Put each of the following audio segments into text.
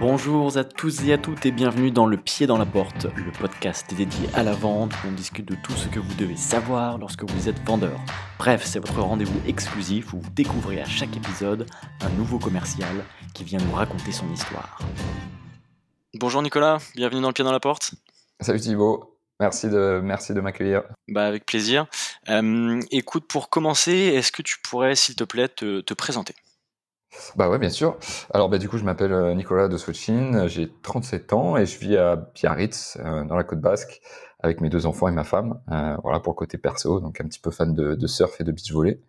Bonjour à tous et à toutes et bienvenue dans Le Pied dans la Porte, le podcast dédié à la vente où on discute de tout ce que vous devez savoir lorsque vous êtes vendeur. Bref, c'est votre rendez-vous exclusif où vous découvrez à chaque épisode un nouveau commercial qui vient nous raconter son histoire. Bonjour Nicolas, bienvenue dans Le Pied dans la Porte. Salut Thibaut, merci de, merci de m'accueillir. Bah avec plaisir. Euh, écoute, pour commencer, est-ce que tu pourrais s'il te plaît te présenter? Bah ouais, bien sûr. Alors bah, du coup, je m'appelle euh, Nicolas de Switchin, j'ai 37 ans et je vis à Biarritz, euh, dans la côte basque, avec mes deux enfants et ma femme. Euh, voilà pour le côté perso, donc un petit peu fan de, de surf et de beach volley.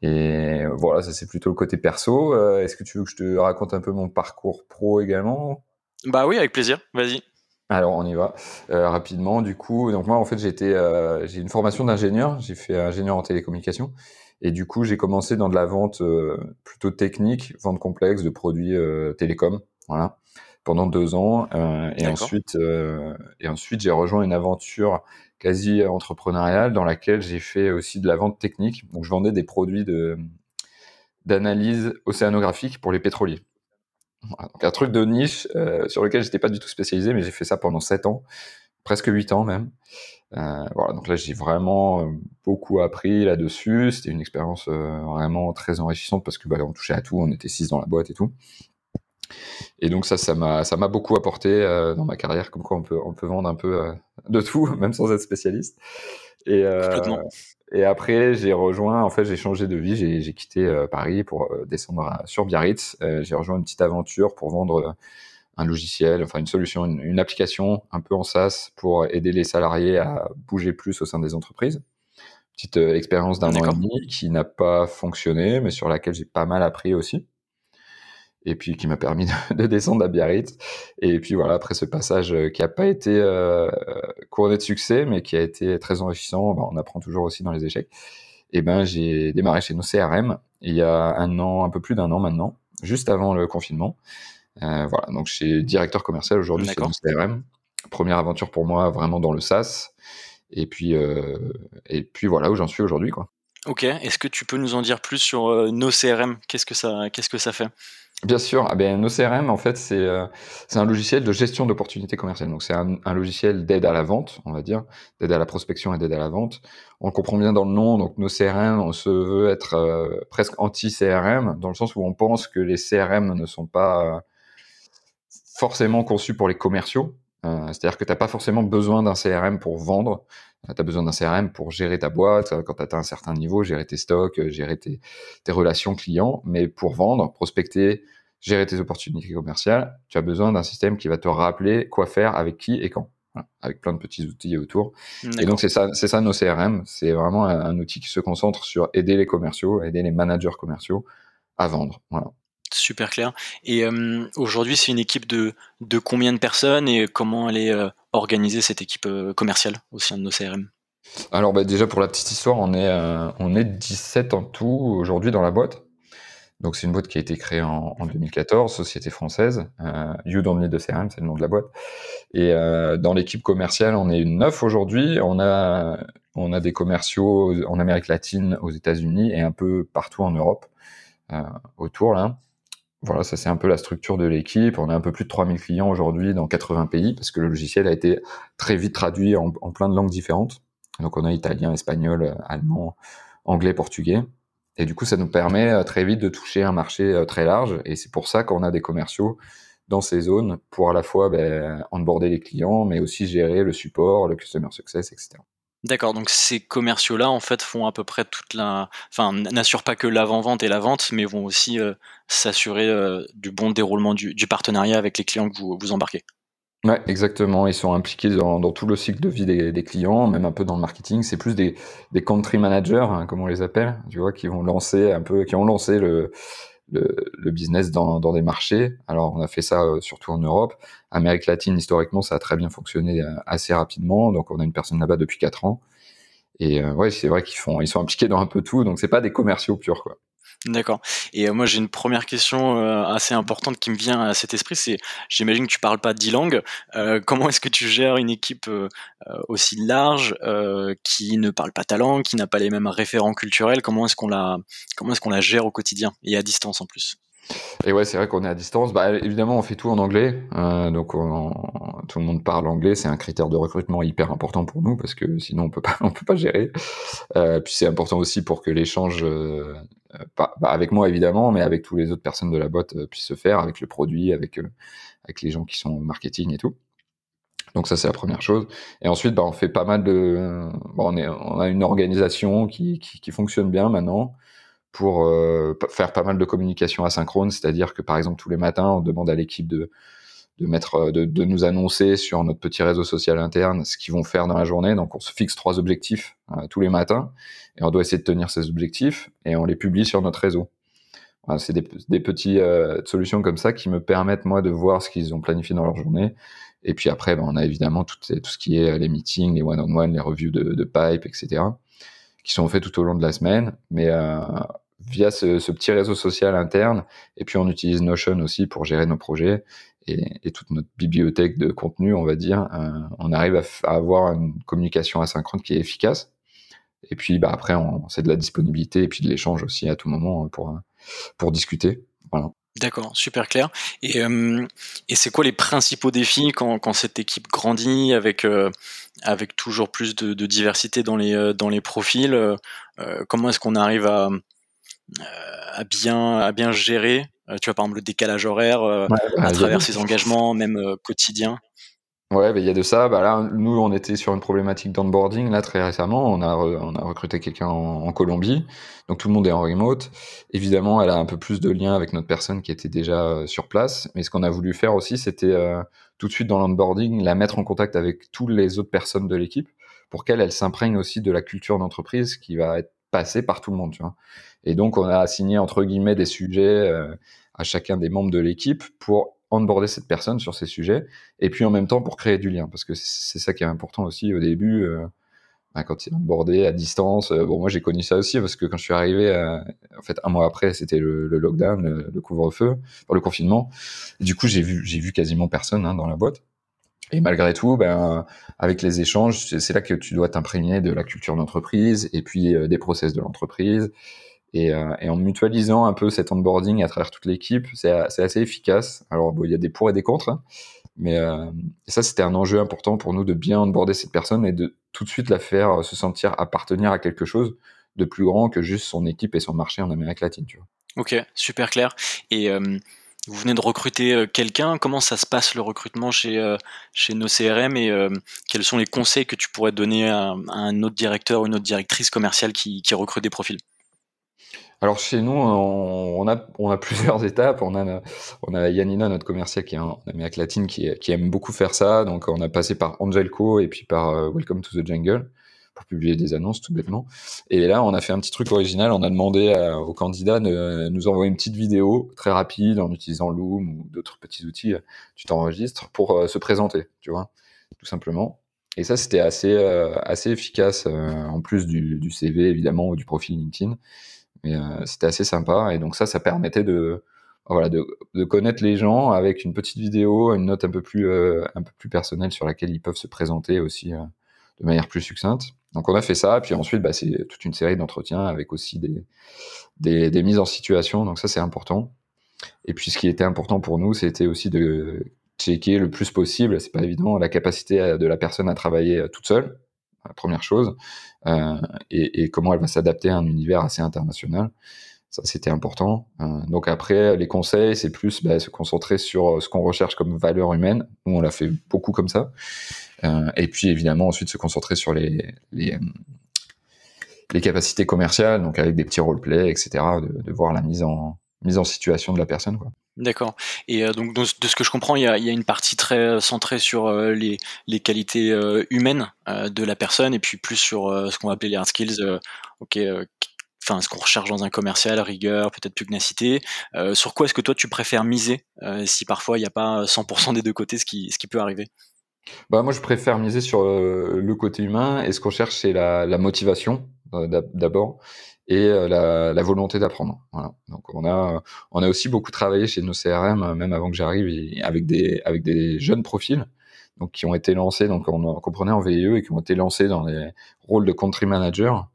Et voilà, ça c'est plutôt le côté perso. Est-ce que tu veux que je te raconte un peu mon parcours pro également? Bah oui, avec plaisir. Vas-y. Alors on y va rapidement. Du coup, donc moi en fait j'étais, j'ai une formation d'ingénieur. J'ai fait ingénieur en télécommunication. Et du coup, j'ai commencé dans de la vente euh, plutôt technique, vente complexe de produits euh, télécom, voilà, pendant deux ans. Euh, et ensuite, et ensuite, j'ai rejoint une aventure quasi entrepreneuriale dans laquelle j'ai fait aussi de la vente technique. Donc, je vendais des produits de d'analyse océanographique pour les pétroliers. Voilà, donc un truc de niche sur lequel j'étais pas du tout spécialisé, mais j'ai fait ça pendant sept ans, presque huit ans même. Euh, voilà, donc là j'ai vraiment euh, beaucoup appris là-dessus. C'était une expérience euh, vraiment très enrichissante parce que bah, on touchait à tout, on était six dans la boîte et tout. Et donc ça, ça m'a, ça m'a beaucoup apporté euh, dans ma carrière, comme quoi on peut, on peut vendre un peu de tout, même sans être spécialiste. Et, et après, j'ai rejoint, en fait, j'ai changé de vie, j'ai, j'ai quitté Paris pour descendre sur Biarritz. j'ai rejoint une petite aventure pour vendre un logiciel, enfin une solution, une, application un peu en SaaS pour aider les salariés à bouger plus au sein des entreprises. Petite euh, expérience d'un an et demi qui n'a pas fonctionné, mais sur laquelle j'ai pas mal appris aussi. Et puis qui m'a permis de, descendre à Biarritz. Et puis voilà, après ce passage euh, qui n'a pas été euh, couronné de succès, mais qui a été très enrichissant, bah, on apprend toujours aussi dans les échecs. Et ben j'ai démarré chez nos CRM il y a un an, un peu plus d'un an maintenant, juste avant le confinement. Euh, voilà, donc je suis directeur commercial aujourd'hui mon CRM. Première aventure pour moi vraiment dans le SaaS. Et puis, euh, et puis voilà où j'en suis aujourd'hui. quoi. Ok, est-ce que tu peux nous en dire plus sur euh, nos CRM Qu'est-ce que ça, qu'est-ce que ça fait? Bien sûr, ah ben, nos CRM, en fait, c'est euh, c'est un logiciel de gestion d'opportunités commerciales. Donc, c'est un, un, logiciel d'aide à la vente, on va dire, d'aide à la prospection et d'aide à la vente. On comprend bien dans le nom, donc nos CRM, on se veut être euh, presque anti-CRM, dans le sens où on pense que les CRM ne sont pas forcément conçu pour les commerciaux. Euh, c'est-à-dire que tu n'as pas forcément besoin d'un CRM pour vendre. Euh, tu as besoin d'un CRM pour gérer ta boîte, euh, quand tu atteint un certain niveau, gérer tes stocks, gérer tes, tes, relations clients. Mais pour vendre, prospecter, gérer tes opportunités commerciales, tu as besoin d'un système qui va te rappeler quoi faire, avec qui et quand. Voilà, avec plein de petits outils autour. Et donc, c'est ça, c'est ça nos CRM. C'est vraiment un, un, outil qui se concentre sur aider les commerciaux, aider les managers commerciaux à vendre. Voilà. Super clair. Et euh, aujourd'hui, c'est une équipe de, de combien de personnes et comment elle est euh, organisée, cette équipe euh, commerciale au sein de nos CRM Alors bah, déjà, pour la petite histoire, on est, on est 17 en tout aujourd'hui dans la boîte. Donc c'est une boîte qui a été créée en, en 2014, société française. You Don't Need de CRM, c'est le nom de la boîte. Et dans l'équipe commerciale, on est 9 aujourd'hui. On a, on a des commerciaux en Amérique latine, aux États-Unis et un peu partout en Europe. autour là. Voilà, ça c'est un peu la structure de l'équipe. On a un peu plus de 3000 clients aujourd'hui dans 80 pays parce que le logiciel a été très vite traduit en, plein de langues différentes. Donc on a italien, espagnol, allemand, anglais, portugais. Et du coup, ça nous permet euh, très vite de toucher un marché euh, très large. Et c'est pour ça qu'on a des commerciaux dans ces zones pour à la fois ben, onboarder les clients, mais aussi gérer le support, le customer success, etc. D'accord, donc ces commerciaux-là, en fait, font à peu près toute la, enfin, n'assurent pas que l'avant-vente et la vente, mais vont aussi euh, s'assurer euh, du bon déroulement du, partenariat avec les clients que vous, embarquez. Ouais, exactement. Ils sont impliqués dans, tout le cycle de vie des, clients, même un peu dans le marketing. C'est plus des, des country managers, hein, comme on les appelle, tu vois, qui vont lancer un peu, qui ont lancé le, le, le, business dans, dans, des marchés. Alors, on a fait ça euh, surtout en Europe. Amérique latine, historiquement, ça a très bien fonctionné euh, assez rapidement. Donc, on a une personne là-bas depuis quatre ans. Et euh, ouais, c'est vrai qu'ils font, ils sont impliqués dans un peu tout. Donc, c'est pas des commerciaux purs, quoi. D'accord. Et euh, moi, j'ai une première question euh, assez importante qui me vient à cet esprit. C'est, j'imagine que tu parles pas dix langues. Euh, comment est-ce que tu gères une équipe euh, aussi large qui ne parle pas ta langue, qui n'a pas les mêmes référents culturels? Comment est-ce qu'on la, comment est-ce qu'on la gère au quotidien et à distance en plus? Et ouais, c'est vrai qu'on est à distance. Bah, évidemment, on fait tout en anglais. Euh, donc, on, tout le monde parle anglais. C'est un critère de recrutement hyper important pour nous parce que sinon, on peut pas, on peut pas gérer. Euh, puis, c'est important aussi pour que l'échange, euh, bah, avec moi évidemment, mais avec tous les autres personnes de la boîte euh, puisse se faire, avec le produit, avec euh, avec les gens qui sont au marketing et tout. Donc ça c'est la première chose. Et ensuite, bah, on fait pas mal de, on, a une organisation qui, qui fonctionne bien maintenant pour euh, faire pas mal de communication asynchrone, c'est-à-dire que par exemple tous les matins, on demande à l'équipe de, de mettre, euh, de, nous annoncer sur notre petit réseau social interne ce qu'ils vont faire dans la journée. Donc on se fixe trois objectifs euh, tous les matins et on doit essayer de tenir ces objectifs et on les publie sur notre réseau. C'est des, des petites solutions comme ça qui me permettent moi de voir ce qu'ils ont planifié dans leur journée. Et puis après, ben, on a évidemment tout, ce qui est les meetings, les one-on-one, les reviews de pipe, etc qui sont faits tout au long de la semaine, mais euh, via ce, petit réseau social interne. Et puis on utilise Notion aussi pour gérer nos projets et, toute notre bibliothèque de contenu, on va dire. Euh, on arrive à, à, avoir une communication asynchrone qui est efficace. Et puis bah, après, c'est de la disponibilité et puis de l'échange aussi à tout moment pour, pour discuter. Voilà. D'accord, super clair. Et, euh, et c'est quoi les principaux défis quand, quand cette équipe grandit avec, euh, avec toujours plus de, de, diversité dans les, euh, dans les profils euh, Comment est-ce qu'on arrive à, à, bien, à bien gérer, tu vois, par exemple, le décalage horaire ouais, à travers ses engagements, même quotidiens? Ouais, il y a de ça. Bah là, nous, on était sur une problématique d'onboarding. Là, très récemment, on a, on a recruté quelqu'un en, Colombie. Donc, tout le monde est en remote. Évidemment, elle a un peu plus de lien avec notre personne qui était déjà euh, sur place. Mais ce qu'on a voulu faire aussi, c'était euh, tout de suite dans l'onboarding, la mettre en contact avec toutes les autres personnes de l'équipe pour qu'elle, elle, s'imprègne aussi de la culture d'entreprise qui va être passée par tout le monde, tu vois. Et donc, on a assigné, entre guillemets, des sujets euh, à chacun des membres de l'équipe pour onboarder cette personne sur ces sujets, et puis en même temps pour créer du lien, parce que c'est ça qui est important aussi au début, euh, bah, quand il est onboardé à distance. Euh, bon, moi j'ai connu ça aussi, parce que quand je suis arrivé, euh, en fait un mois après, c'était le, lockdown, le, couvre-feu, le confinement. Et du coup, j'ai vu, j'ai vu quasiment personne hein, dans la boîte. Et malgré tout, ben, avec les échanges, c'est là que tu dois t'imprégner de la culture d'entreprise et puis des process de l'entreprise et, euh, et, en mutualisant un peu cet onboarding à travers toute l'équipe, c'est assez efficace. Alors, il y a des pour et des contre, hein, mais euh, ça, c'était un enjeu important pour nous de bien onboarder cette personne et de tout de suite la faire se sentir appartenir à quelque chose de plus grand que juste son équipe et son marché en Amérique latine. Ok, super clair. Et euh, vous venez de recruter euh, quelqu'un. Comment ça se passe le recrutement chez, euh, chez nos CRM et euh, quels sont les conseils que tu pourrais donner à, un autre directeur ou une autre directrice commerciale qui recrute des profils? Alors chez nous, on, a, plusieurs étapes. On a, on Yanina, notre commercial qui est en Amérique latine, qui, aime beaucoup faire ça. Donc on a passé par Angelco et puis par Welcome to the Jungle pour publier des annonces tout bêtement. Et là, on a fait un petit truc original. On a demandé aux candidats de nous envoyer une petite vidéo très rapide en utilisant Loom ou d'autres petits outils. Tu t'enregistres pour se présenter, tu vois, tout simplement. Et ça, c'était assez, assez efficace en plus du CV évidemment ou du profil LinkedIn. Euh, c'était assez sympa. Et donc ça, ça permettait de, connaître les gens avec une petite vidéo, une note un peu plus, euh, un peu plus personnelle sur laquelle ils peuvent se présenter aussi euh, de manière plus succincte. Donc on a fait ça, puis ensuite bah, c'est toute une série d'entretiens avec aussi des, des, mises en situation, donc ça c'est important. Et puis ce qui était important pour nous, c'était aussi de checker le plus possible, c'est pas évident, la capacité de la personne à travailler toute seule, première chose, euh, et, comment elle va s'adapter à un univers assez international. Ça, c'était important. Euh, donc après, les conseils, c'est plus bah, se concentrer sur euh, ce qu'on recherche comme valeur humaine. Nous, on l'a fait beaucoup comme ça. Et puis, évidemment, ensuite, se concentrer sur les, les, capacités commerciales, donc avec des petits roleplays, etc., de, voir la mise en, mise en situation de la personne. D'accord. Et euh, donc de ce que je comprends, il y a, une partie très centrée sur euh, les, qualités euh, humaines de la personne et puis plus sur ce qu'on va appeler les hard skills. ok, enfin ce qu'on recherche dans un commercial, rigueur, peut-être pugnacité. sur quoi est-ce que toi tu préfères miser si parfois il n'y a pas 100% des deux côtés, ce qui, ce qui peut arriver? Bah, moi, je préfère miser sur le côté humain et ce qu'on cherche, c'est la, la motivation d'abord et euh, la, volonté d'apprendre. Voilà. Donc on a on a aussi beaucoup travaillé chez nos CRM euh, même avant que j'arrive avec des avec des jeunes profils donc qui ont été lancés donc on comprenait en VIE et qui ont été lancés dans les rôles de country manager.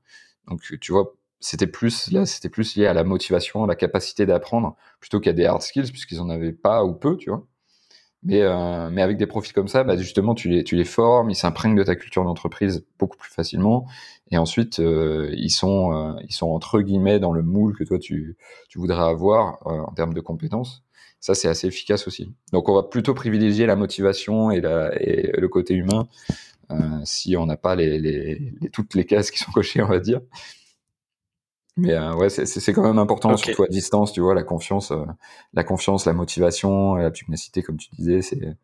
Donc tu vois c'était plus là, c'était plus lié à la motivation, à la capacité d'apprendre, plutôt qu'à des hard skills, puisqu'ils en avaient pas ou peu, tu vois. Mais, euh, mais avec des profils comme ça, bah justement, tu les, tu les formes, ils s'imprègnent de ta culture d'entreprise beaucoup plus facilement. Et ensuite, euh, ils, sont, euh, ils sont entre guillemets dans le moule que toi, tu, tu voudrais avoir euh, en termes de compétences. Ça, c'est assez efficace aussi. Donc, on va plutôt privilégier la motivation et, la, et le côté humain si on n'a pas les, les, les, toutes les cases qui sont cochées, on va dire. Mais euh, ouais, c'est quand même important, surtout à distance, tu vois, la confiance, euh, la confiance, la motivation, la pugnacité, comme tu disais, c'est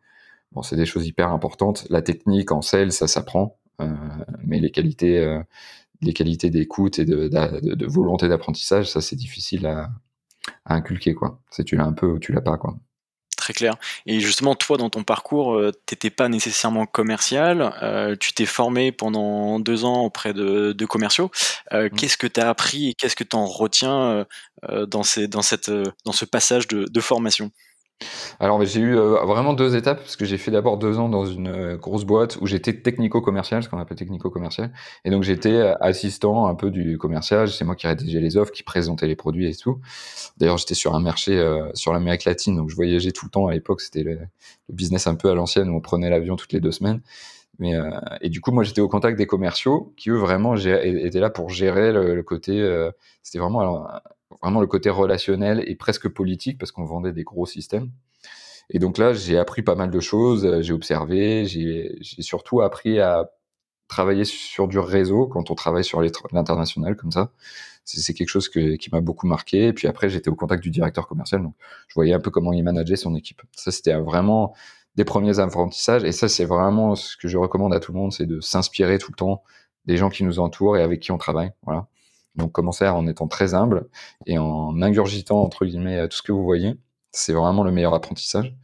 bon, c'est des choses hyper importantes. La technique en sel, ça s'apprend, euh, mais les qualités, euh, les qualités d'écoute et de, de, de volonté d'apprentissage, ça c'est difficile à, à, inculquer, quoi. C'est tu l'as un peu ou tu l'as pas, quoi très clair. Et justement, toi, dans ton parcours, euh, tu n'étais pas nécessairement commercial. Euh, tu t'es formé pendant deux ans auprès de, de commerciaux. Euh, mmh. Qu'est-ce que tu as appris et qu'est-ce que tu en retiens dans, ces, dans, cette, dans ce passage de, de formation? Alors j'ai eu euh, vraiment deux étapes parce que j'ai fait d'abord deux ans dans une euh, grosse boîte où j'étais technico-commercial, ce qu'on appelle technico-commercial, et donc j'étais euh, assistant un peu du commercial. C'est moi qui rédigeais les offres, qui présentais les produits et tout. D'ailleurs j'étais sur un marché sur l'Amérique latine, donc je voyageais tout le temps. À l'époque c'était le, business un peu à l'ancienne où on prenait l'avion toutes les deux semaines. Mais, et du coup, moi, j'étais au contact des commerciaux qui, eux, vraiment étaient là pour gérer le, le côté. c'était vraiment vraiment le côté relationnel et presque politique parce qu'on vendait des gros systèmes. Et donc là, j'ai appris pas mal de choses, euh, j'ai observé, j'ai surtout appris à travailler sur du réseau quand on travaille sur l'international comme ça. C'est quelque chose qui m'a beaucoup marqué. Et puis après, j'étais au contact du directeur commercial, donc je voyais un peu comment il manageait son équipe. Ça, c'était vraiment des premiers apprentissages. Et ça, c'est vraiment ce que je recommande à tout le monde, c'est de s'inspirer tout le temps des gens qui nous entourent et avec qui on travaille. Voilà. Donc commencer en étant très humble et en ingurgitant entre guillemets tout ce que vous voyez? C'est vraiment le meilleur apprentissage.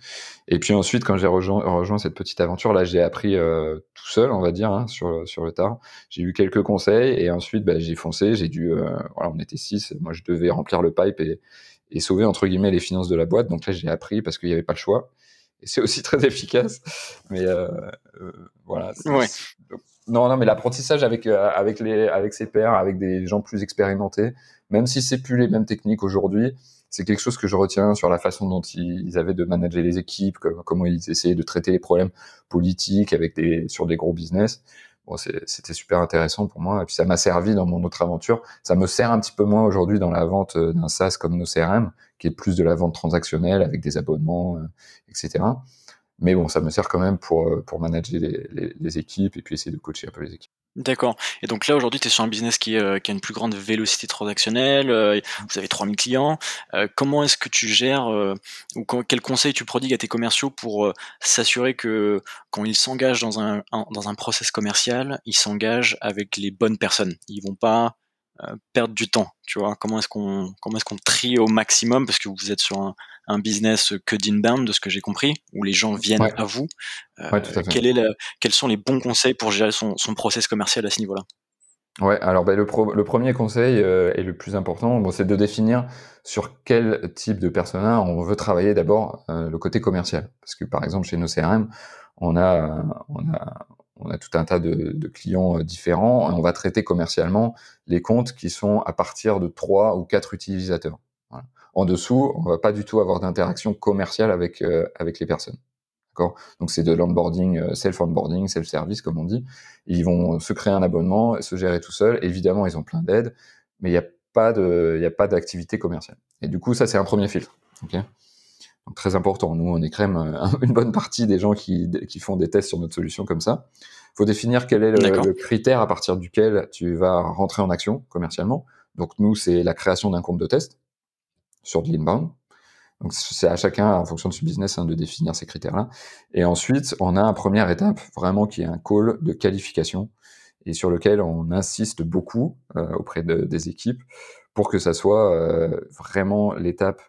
Et puis ensuite, quand j'ai rejoint, rejoint, cette petite aventure, là, j'ai appris euh, tout seul, on va dire, hein, sur, sur le tard. J'ai eu quelques conseils et ensuite, bah, j'ai foncé. J'ai dû, euh, voilà, on était six. Moi, je devais remplir le pipe et, et sauver entre guillemets les finances de la boîte. Donc là, j'ai appris parce qu'il n'y avait pas le choix. Et c'est aussi très efficace. Mais euh, euh voilà. Ouais. Non, non, mais l'apprentissage avec euh, avec les avec ses pairs, avec des gens plus expérimentés, même si c'est plus les mêmes techniques aujourd'hui, c'est quelque chose que je retiens sur la façon dont ils avaient de manager les équipes, comment ils essayaient de traiter les problèmes politiques avec des sur des gros business. Bon, c'était super intéressant pour moi et puis ça m'a servi dans mon autre aventure. Ça me sert un petit peu moins aujourd'hui dans la vente euh, d'un SaaS comme nos CRM, qui est plus de la vente transactionnelle avec des abonnements, euh, etc. Mais bon, ça me sert quand même pour, euh, pour manager les, les, les, équipes et puis essayer de coacher un peu les équipes. D'accord. Et donc là, aujourd'hui, tu es sur un business qui, euh, qui, a une plus grande vélocité transactionnelle, euh, vous avez 3000 clients. Euh, comment est-ce que tu gères, ou quand, quel conseil tu prodigues à tes commerciaux pour s'assurer que quand ils s'engagent dans un, un, dans un process commercial, ils s'engagent avec les bonnes personnes? Ils vont pas perdre du temps, tu vois. Comment est-ce qu'on comment est-ce qu'on trie au maximum parce que vous êtes sur un, un business que d'inbound, de ce que j'ai compris, où les gens viennent à vous. Euh, quel est la, quels sont les bons conseils pour gérer son, son process commercial à ce niveau-là? Ouais, alors ben, le, pro, le, premier conseil euh, et le plus important, bon, c'est de définir sur quel type de persona on veut travailler d'abord euh, le côté commercial. Parce que par exemple chez nos CRM, on a, on a, on a tout un tas de, clients euh, différents et on va traiter commercialement les comptes qui sont à partir de trois ou quatre utilisateurs. Voilà. En dessous, on va pas du tout avoir d'interaction commerciale avec euh, avec les personnes. Donc c'est de l'onboarding, euh, self-onboarding, self-service comme on dit. Ils vont se créer un abonnement, se gérer tout seul. Évidemment, ils ont plein d'aides, mais il n'y a pas d'activité commerciale. Et du coup, ça c'est un premier filtre. Donc, très important. Nous, on écrème euh, une bonne partie des gens qui, qui font des tests sur notre solution comme ça. Il faut définir quel est le, le, critère à partir duquel tu vas rentrer en action commercialement. Donc nous, c'est la création d'un compte de test sur de l'inbound. Donc c'est à chacun, en fonction de ce business, hein, de définir ces critères-là. Et ensuite, on a une première étape vraiment qui est un call de qualification et sur lequel on insiste beaucoup euh, auprès de, des équipes pour que ça soit euh, vraiment l'étape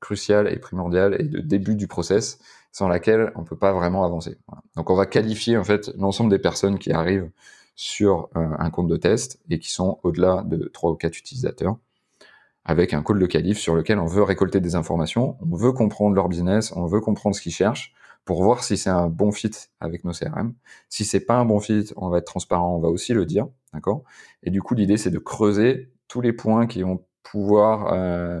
cruciale et primordiale et de début du process sans laquelle on peut pas vraiment avancer. Donc on va qualifier en fait l'ensemble des personnes qui arrivent sur euh, un compte de test et qui sont au-delà de trois ou quatre utilisateurs avec un call de qualif sur lequel on veut récolter des informations, on veut comprendre leur business, on veut comprendre ce qu'ils cherchent pour voir si c'est un bon fit avec nos CRM. Si c'est pas un bon fit, on va être transparent, on va aussi le dire, d'accord? Et du coup, l'idée c'est de creuser tous les points qui vont pouvoir euh,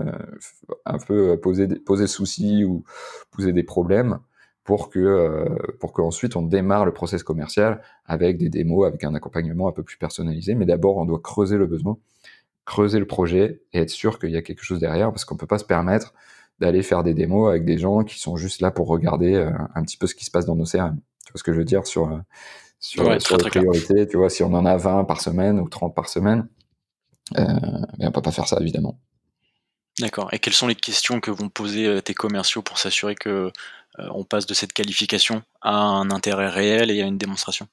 un peu poser poser soucis ou poser des problèmes pour que euh, pour qu'ensuite on démarre le process commercial avec des démos, avec un accompagnement un peu plus personnalisé. Mais d'abord, on doit creuser le besoin, creuser le projet et être sûr qu'il y a quelque chose derrière, parce qu'on peut pas se permettre d'aller faire des démos avec des gens qui sont juste là pour regarder euh, un petit peu ce qui se passe dans nos CRM. Tu vois ce que je veux dire sur euh, sur, les priorités, tu vois, si on en a 20 par semaine ou 30 par semaine, euh, mais on peut pas faire ça évidemment. D'accord. Et quelles sont les questions que vont poser tes commerciaux pour s'assurer que on passe de cette qualification à un intérêt réel et à une démonstration?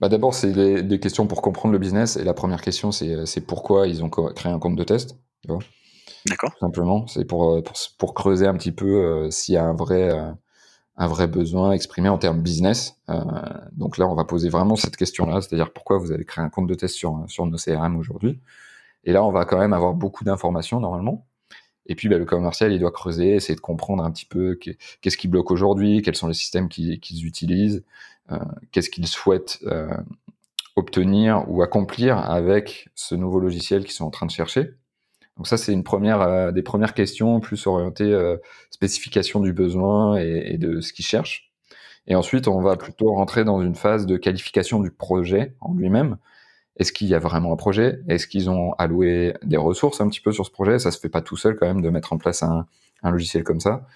Bah D'abord, c'est des, questions pour comprendre le business. Et la première question, c'est pourquoi ils ont créé un compte de test. D'accord. Simplement, c'est pour, euh, pour, pour, creuser un petit peu euh, s'il y a un vrai, euh, un vrai besoin exprimé en termes business. donc là, on va poser vraiment cette question-là, c'est-à-dire pourquoi vous avez créé un compte de test sur, sur nos CRM aujourd'hui? Et là, on va quand même avoir beaucoup d'informations normalement. Et puis, bah, le commercial, il doit creuser, essayer de comprendre un petit peu qu'est-ce qui bloque aujourd'hui, quels sont les systèmes qu'ils utilisent, qu'est-ce qu'ils souhaitent obtenir ou accomplir avec ce nouveau logiciel qu'ils sont en train de chercher. Donc ça, c'est une première euh, des premières questions plus orientées euh, spécification du besoin et, et de ce qu'ils cherchent. Et ensuite, on va plutôt rentrer dans une phase de qualification du projet en lui-même. Est-ce qu'il y a vraiment un projet? Est-ce qu'ils ont alloué des ressources un petit peu sur ce projet? Ça se fait pas tout seul quand même de mettre en place un, un logiciel comme ça.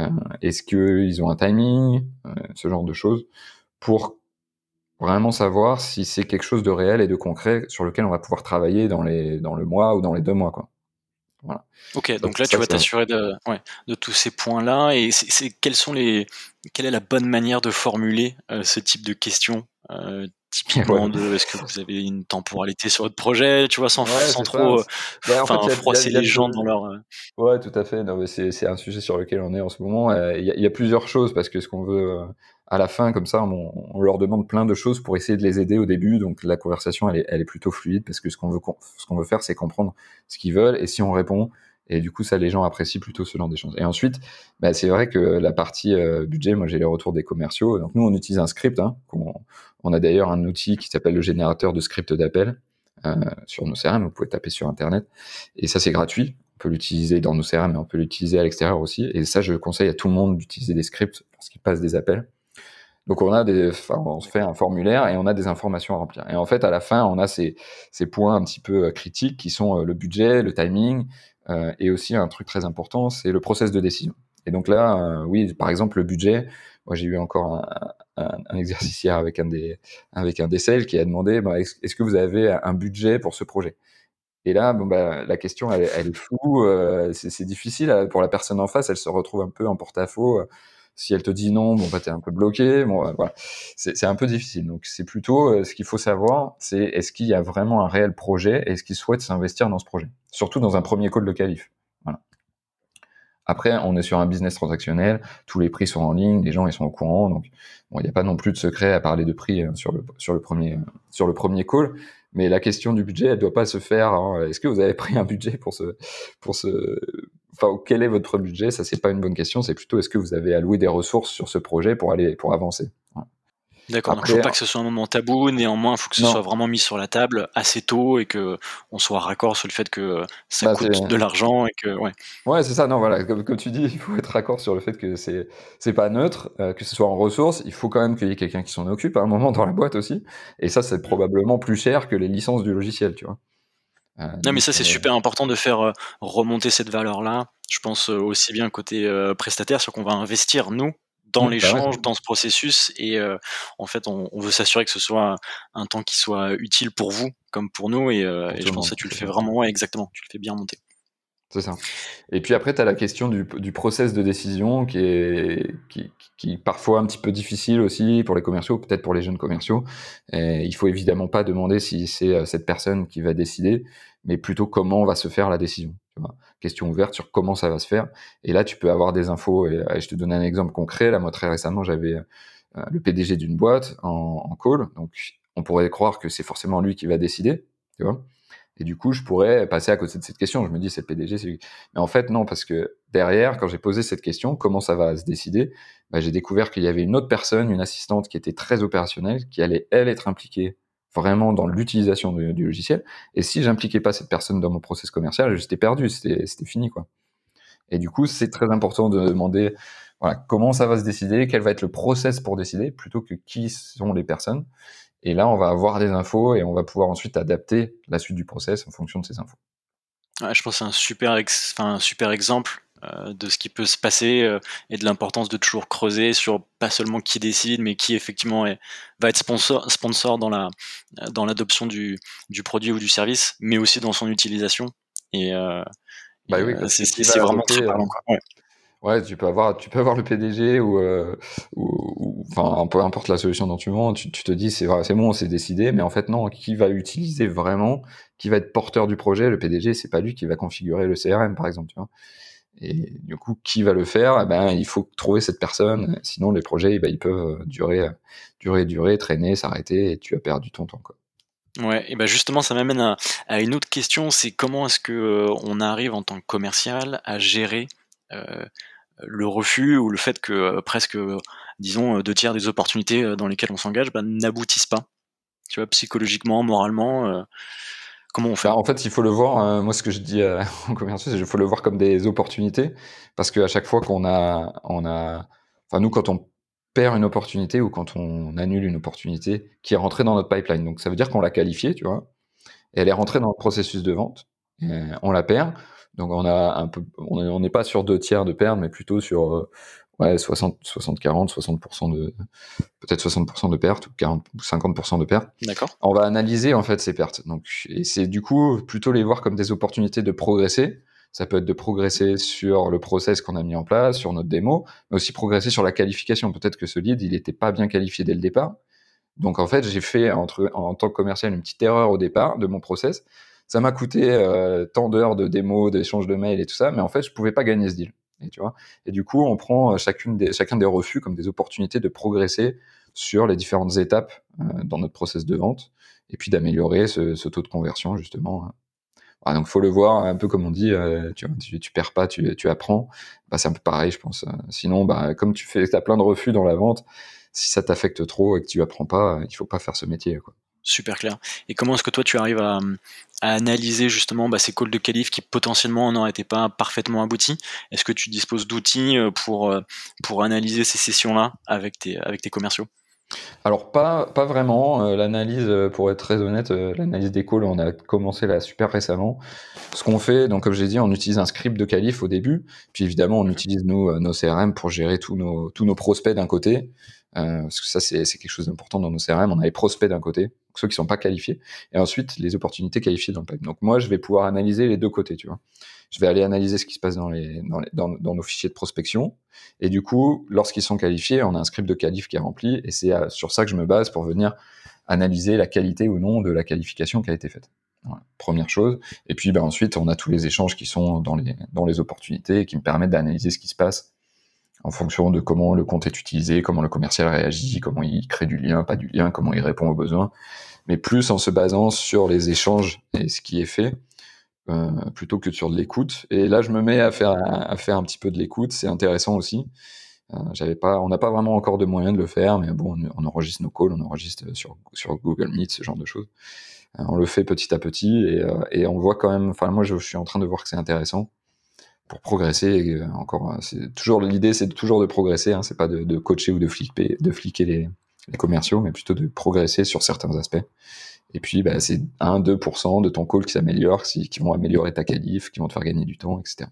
Euh, Est-ce qu'ils ont un timing? Euh, Ce genre de choses pour vraiment savoir si c'est quelque chose de réel et de concret sur lequel on va pouvoir travailler dans les dans le mois ou dans les deux mois quoi. Ok, donc, là tu vas t'assurer de, de tous ces points-là. Et c'est sont les quelle est la bonne manière de formuler euh, ce type de questions euh, typiquement de est-ce que vous avez une temporalité sur votre projet, tu vois, sans, sans trop bah, froisser les gens dans leur. Euh ouais, tout à fait. c'est un sujet sur lequel on est en ce moment. Il y, a plusieurs choses parce que ce qu'on veut à la fin, comme ça, on, leur demande plein de choses pour essayer de les aider au début. Donc la conversation, elle est, elle est plutôt fluide parce que ce qu'on veut, ce qu'on veut faire, c'est comprendre ce qu'ils veulent et si on répond. Et du coup, ça, les gens apprécient plutôt ce genre d'échange. Et ensuite, bah, c'est vrai que la partie euh, budget, moi, j'ai les retours des commerciaux. Donc nous, on utilise un script. Hein, on, a d'ailleurs un outil qui s'appelle le générateur de script d'appel euh, sur nos CRM. Vous pouvez taper sur Internet. Et ça, c'est gratuit. On peut l'utiliser dans nos CRM, mais on peut l'utiliser à l'extérieur aussi. Et ça, je conseille à tout le monde d'utiliser des scripts lorsqu'ils passent des appels. Donc on a des, enfin, on se fait un formulaire et on a des informations à remplir. Et en fait, à la fin, on a ces, ces points un petit peu euh, critiques qui sont le budget, le timing, euh, et aussi un truc très important, c'est le process de décision. Et donc là, oui, par exemple, le budget. Moi, j'ai eu encore un, un, exercice hier avec un des, avec un des sales qui a demandé, bah, est-ce que vous avez un budget pour ce projet? Et là, bah, la question, elle, elle est floue, euh, c'est difficile pour la personne en face, elle se retrouve un peu en porte-à-faux. Si elle te dit non, bon, bah, t'es un peu bloqué. Bon, euh, voilà. C'est un peu difficile. Donc, c'est plutôt euh, ce qu'il faut savoir, c'est est-ce qu'il y a vraiment un réel projet et est-ce qu'il souhaite s'investir dans ce projet? Surtout dans un premier call de qualif. Voilà. Après, on est sur un business transactionnel, tous les prix sont en ligne, les gens ils sont au courant, donc bon, il n'y a pas non plus de secret à parler de prix euh, sur le sur le premier sur le premier call. Mais la question du budget, elle doit pas se faire. Hein, est-ce que vous avez pris un budget pour pour ce enfin, quel est votre budget? Ça, c'est pas une bonne question. C'est plutôt est-ce que vous avez alloué des ressources sur ce projet pour aller pour avancer? D'accord, donc il ne faut pas que ce soit un moment tabou, néanmoins il faut que ce soit vraiment mis sur la table assez tôt et que on soit raccord sur le fait que ça bah, coûte de l'argent et que ouais. Ouais, c'est ça, non voilà, comme, tu dis, il faut être raccord sur le fait que c'est c'est pas neutre, euh, que ce soit en ressources, il faut quand même qu'il y ait quelqu'un qui s'en occupe à un moment dans la boîte aussi. Et ça c'est probablement plus cher que les licences du logiciel, tu vois. Euh, non, mais ça, c'est euh, super important de faire euh, remonter cette valeur-là. Je pense aussi bien côté prestataire, sur qu'on va investir, nous, dans mmh, bah l'échange, dans ce processus. Et en fait, on, veut s'assurer que ce soit un temps qui soit utile pour vous comme pour nous. Et, je pense que tu le fais vraiment, exactement, tu le fais bien monter. C'est ça. Et puis après, tu as la question du, du, process de décision qui est, qui, qui, parfois un petit peu difficile aussi pour les commerciaux, peut-être pour les jeunes commerciaux. Et il faut évidemment pas demander si c'est cette personne qui va décider, mais plutôt comment va se faire la décision. Question ouverte sur comment ça va se faire. Et là, tu peux avoir des infos. Et, je te donne un exemple concret. Là, moi, très récemment, j'avais euh, le PDG d'une boîte en, call. Donc, on pourrait croire que c'est forcément lui qui va décider. Et du coup, je pourrais passer à côté de cette question. Je me dis, c'est le PDG, c'est lui. Mais en fait, non, parce que derrière, quand j'ai posé cette question, comment ça va se décider, bah, j'ai découvert qu'il y avait une autre personne, une assistante qui était très opérationnelle, qui allait, elle, être impliquée vraiment dans l'utilisation du, logiciel. Et si j'impliquais pas cette personne dans mon process commercial, j'étais perdu, c'était fini quoi. Et du coup, c'est très important de demander voilà, comment ça va se décider, quel va être le process pour décider, plutôt que qui sont les personnes. Et là, on va avoir des infos et on va pouvoir ensuite adapter la suite du process en fonction de ces infos. je pense que c'est un super, un super exemple de ce qui peut se passer euh, et de l'importance de toujours creuser sur pas seulement qui décide, mais qui effectivement va être sponsor, sponsor dans la dans l'adoption du, du produit ou du service, mais aussi dans son utilisation. Et, euh, bah oui, c'est vraiment très parlant. Ouais. tu peux avoir, tu peux avoir le PDG ou, ou, enfin, peu importe la solution dont tu vends, tu, tu te dis c'est c'est bon, c'est décidé, mais en fait non, qui va utiliser vraiment, qui va être porteur du projet, le PDG, c'est pas lui qui va configurer le CRM par exemple, tu vois. Et du coup, qui va le faire? Eh ben, Il faut trouver cette personne. Sinon, les projets, eh ben, ils peuvent durer, durer, durer, traîner, s'arrêter, et tu as perdu ton temps. Quoi. Ouais, et ben justement, ça m'amène à, une autre question, c'est comment est-ce que euh, on arrive en tant que commercial à gérer euh, le refus ou le fait que euh, presque, disons, deux tiers des opportunités dans lesquelles on s'engage ben, n'aboutissent pas? Tu vois, psychologiquement, moralement. Comment on fait bah, En fait, il faut le voir. Euh, moi, ce que je dis euh, aux c'est qu'il faut le voir comme des opportunités, parce qu'à chaque fois qu'on a, enfin nous, quand on perd une opportunité ou quand on annule une opportunité qui est rentrée dans notre pipeline, donc ça veut dire qu'on l'a qualifiée, tu vois, et elle est rentrée dans le processus de vente, on la perd. Donc on on n'est pas sur deux tiers de perte, mais plutôt sur euh, ouais, 60, 60, 40, 60% de, peut-être 60% de pertes ou 40 ou 50% de pertes. D'accord. On va analyser, en fait, ces pertes. Donc, et c'est du coup plutôt les voir comme des opportunités de progresser. Ça peut être de progresser sur le process qu'on a mis en place, sur notre démo, mais aussi progresser sur la qualification. Peut-être que ce lead, il n'était pas bien qualifié dès le départ. Donc, en fait, j'ai fait, entre, en tant que commercial, une petite erreur au départ de mon process. Ça m'a coûté euh, tant d'heures de démo, d'échange de mails et tout ça, mais en fait, je pouvais pas gagner ce deal. Et, du coup, on prend euh, chacune chacun des refus comme des opportunités de progresser sur les différentes étapes euh, dans notre process de vente et puis d'améliorer ce, taux de conversion justement. Hein. donc, faut le voir un peu comme on dit, euh, tu, perds pas, tu, apprends. Bah, c'est un peu pareil, je pense. Sinon, bah, comme tu fais, as plein de refus dans la vente, si ça t'affecte trop et que tu apprends pas, il faut pas faire ce métier. Super clair. Et comment est-ce que toi tu arrives à, analyser justement bah, ces calls de qualif qui potentiellement n'auraient été pas parfaitement aboutis? Est-ce que tu disposes d'outils euh, pour, euh, pour analyser ces sessions-là avec tes, avec tes commerciaux? Alors pas, pas vraiment. Euh, l'analyse, pour être très honnête, l'analyse des calls, on a commencé là super récemment. Ce qu'on fait, donc comme j'ai dit, on utilise un script de qualif au début, puis évidemment on utilise nous nos CRM pour gérer tous nos, tous nos prospects d'un côté, parce que ça c'est quelque chose d'important dans nos CRM. On a les prospects d'un côté, ceux qui sont pas qualifiés, et ensuite les opportunités qualifiées dans le pipe. Donc moi, je vais pouvoir analyser les deux côtés, tu vois. Je vais aller analyser ce qui se passe dans, les, dans, dans, nos fichiers de prospection, et du coup, lorsqu'ils sont qualifiés, on a un script de qualif qui est rempli, et c'est sur ça que je me base pour venir analyser la qualité ou non de la qualification qui a été faite. première chose. Et puis ben, ensuite, on a tous les échanges qui sont dans les, dans les opportunités et qui me permettent d'analyser ce qui se passe en fonction de comment le compte est utilisé, comment le commercial réagit, comment il crée du lien, pas du lien, comment il répond aux besoins mais plus en se basant sur les échanges et ce qui est fait, euh, plutôt que sur de l'écoute. Et là, je me mets à faire, à faire un petit peu de l'écoute, c'est intéressant aussi. Euh, pas, on n'a pas vraiment encore de moyens de le faire, mais bon, on, enregistre nos calls, on enregistre sur, Google Meet, ce genre de choses. Euh, on le fait petit à petit et, et, on voit quand même. Enfin, moi, je, suis en train de voir que c'est intéressant pour progresser. Et encore, c'est toujours l'idée, c'est toujours de progresser. Hein, c'est pas de, de, coacher ou de fliquer, de fliquer les, les commerciaux, mais plutôt de progresser sur certains aspects. Et puis, bah, c'est 1-2% de ton call qui s'améliore, qui vont améliorer ta qualif, qui vont te faire gagner du temps, etc.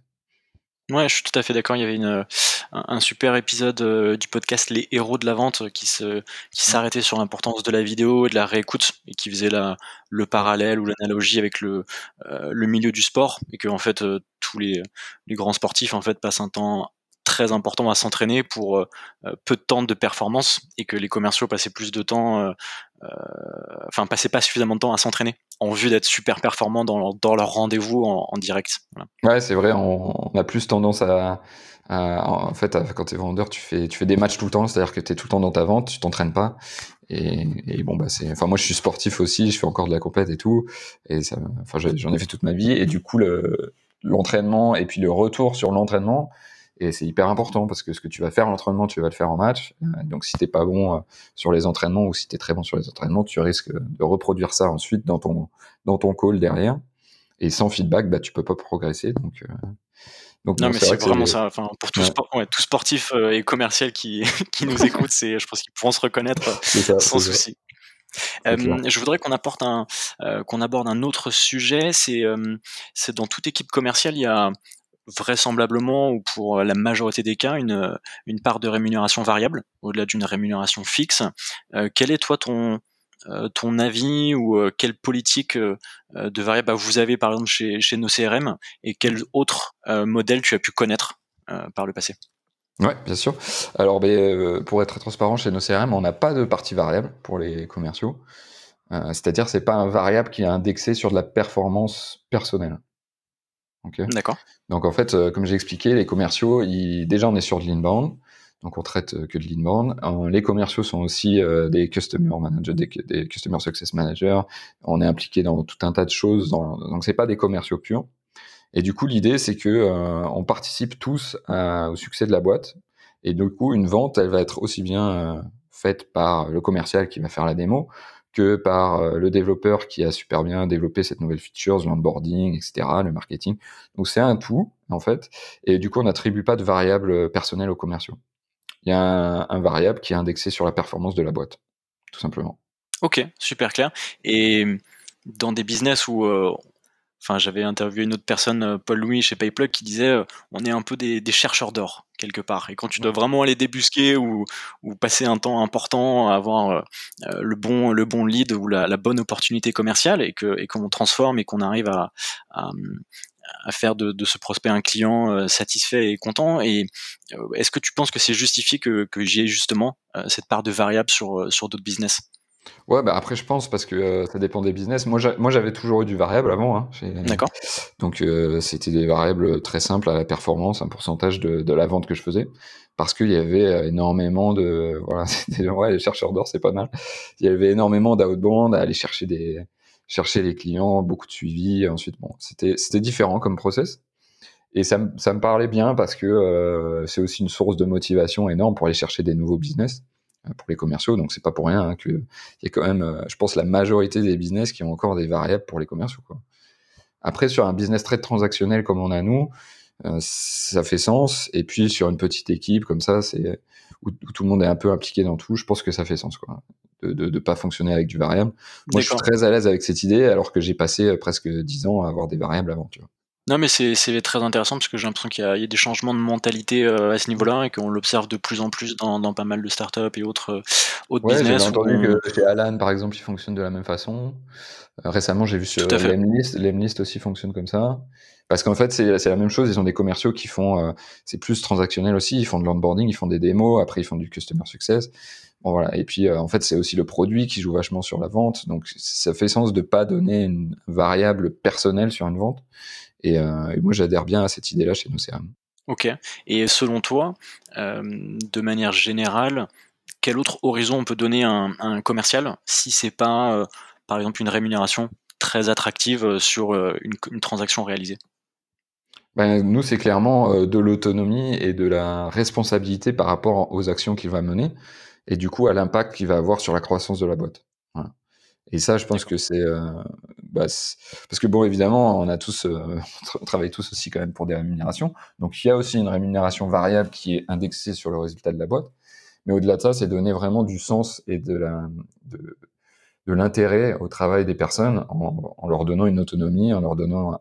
Ouais, je suis tout à fait d'accord. Il y avait une, un, super épisode euh, du podcast Les héros de la vente qui se qui s'arrêtait sur l'importance de la vidéo et de la réécoute et qui faisait la, le parallèle ou l'analogie avec le, euh, le milieu du sport et que en fait euh, tous les, les grands sportifs en fait passent un temps très important à s'entraîner pour euh, euh, peu de temps de performance et que les commerciaux passaient plus de temps, euh, enfin passaient pas suffisamment de temps à s'entraîner en vue d'être super performants dans leur, rendez-vous en, direct. Ouais, c'est vrai, on, a plus tendance à, en fait, quand tu es vendeur, tu fais, tu fais des matchs tout le temps, c'est-à-dire que tu es tout le temps dans ta vente, tu t'entraînes pas. Et, bon, bah, c'est, enfin, moi, je suis sportif aussi, je fais encore de la compète et tout. Et ça, j'en ai fait toute ma vie. Et du coup, le, l'entraînement et puis le retour sur l'entraînement, Et c'est hyper important parce que ce que tu vas faire à l'entraînement, tu vas le faire en match. Donc si t'es pas bon sur les entraînements ou si t'es très bon sur les entraînements, tu risques de reproduire ça ensuite dans ton dans ton call derrière. Et sans feedback, bah tu peux pas progresser. Donc donc, non, mais c'est vraiment ça. Enfin, pour tout, sportif et commercial qui, qui nous écoute, c'est, je pense qu'ils pourront se reconnaître sans souci. je voudrais qu'on apporte un, qu'on aborde un autre sujet. C'est, c'est dans toute équipe commerciale, il y a vraisemblablement ou pour la majorité des cas une, une part de rémunération variable au-delà d'une rémunération fixe. quel est toi ton euh, avis ou euh, quelle politique euh, de variable bah, vous avez par exemple chez, chez nos CRM et quel autre modèle tu as pu connaître par le passé? Ouais, bien sûr. Alors, ben, pour être transparent, chez nos CRM, on n'a pas de partie variable pour les commerciaux. C'est-à-dire, c'est pas un variable qui est indexé sur de la performance personnelle. D'accord. Donc, en fait, comme j'ai expliqué, les commerciaux, ils... déjà, on est sur de l'inbound. Donc on traite euh, que de l'inbound. Les commerciaux sont aussi euh, des customer managers, des, customer success managers. On est impliqué dans tout un tas de choses. Dans, donc c'est pas des commerciaux purs. Et du coup l'idée c'est que euh, on participe tous au succès de la boîte. Et du coup une vente elle va être aussi bien faite par le commercial qui va faire la démo que par le développeur qui a super bien développé cette nouvelle feature, l'onboarding, etc., le marketing. Donc c'est un tout en fait. Et du coup on n'attribue pas de variables personnelles aux commerciaux il y a un, variable qui est indexé sur la performance de la boîte, tout simplement. Ok, super clair. Et dans des business où, euh, enfin, j'avais interviewé une autre personne, euh, Paul Louis chez Payplug, qui disait, euh, on est un peu des, chercheurs d'or quelque part. Et quand tu dois vraiment aller débusquer ou, passer un temps important à avoir le bon le bon lead ou la, bonne opportunité commerciale et que et qu'on transforme et qu'on arrive à, à faire de, ce prospect un client euh, satisfait et content. Et euh, est-ce que tu penses que c'est justifié que, que j'ai justement euh, cette part de variable sur, sur d'autres business? Ouais, bah après, je pense parce que ça dépend des business. Moi, j'avais toujours eu du variable avant. Hein, D'accord. Donc, c'était des variables très simples à la performance, un pourcentage de, de la vente que je faisais. Parce qu'il y avait énormément de. Voilà, ouais, les chercheurs d'or, c'est pas mal. Il y avait énormément d'outbound à aller chercher des, chercher les clients, beaucoup de suivi. Ensuite, bon, c'était c'était différent comme process. Et ça, ça me parlait bien parce que euh, c'est aussi une source de motivation énorme pour aller chercher des nouveaux business euh, pour les commerciaux. Donc c'est pas pour rien hein, que il y a quand même, euh, je pense, la majorité des business qui ont encore des variables pour les commerciaux. Quoi. Après, sur un business très transactionnel comme on a nous, ça fait sens. Et puis sur une petite équipe comme ça, c'est où, tout le monde est un peu impliqué dans tout, je pense que ça fait sens. Quoi de ne pas fonctionner avec du variable. Moi, je suis très à l'aise avec cette idée, alors que j'ai passé euh, presque 10 ans à avoir des variables avant. Tu vois. Non, mais c'est très intéressant parce que j'ai l'impression qu'il y, a des changements de mentalité euh, à ce niveau-là et qu'on l'observe de plus en plus dans, dans, pas mal de startups et autres, euh, autres ouais, business. J'ai entendu que chez Alan, par exemple, il fonctionne de la même façon. récemment, j'ai vu sur Lemlist, Lemlist aussi fonctionne comme ça. Parce qu'en fait, c'est la même chose. Ils ont des commerciaux qui font, c'est plus transactionnel aussi. Ils font de l'onboarding, ils font des démos, après ils font du customer success voilà. Et puis, euh, en fait, c'est aussi le produit qui joue vachement sur la vente. Donc, ça fait sens de pas donner une variable personnelle sur une vente. Et, euh, moi, j'adhère bien à cette idée-là chez nos CRM. Ok. Et selon toi, euh, de manière générale, quel autre horizon on peut donner à un, commercial si c'est pas, par exemple, une rémunération très attractive sur une, transaction réalisée? Ben, nous, c'est clairement de l'autonomie et de la responsabilité par rapport aux actions qu'il va mener et du coup à l'impact qu'il va avoir sur la croissance de la boîte. Et ça, je pense que euh, bah, c'est, parce que bon, évidemment, on a tous, euh, on travaille tous aussi quand même pour des rémunérations. Donc il y a aussi une rémunération variable qui est indexée sur le résultat de la boîte. Mais au-delà de ça, c'est donner vraiment du sens et de la, de, de l'intérêt au travail des personnes en, en, leur donnant une autonomie, en leur donnant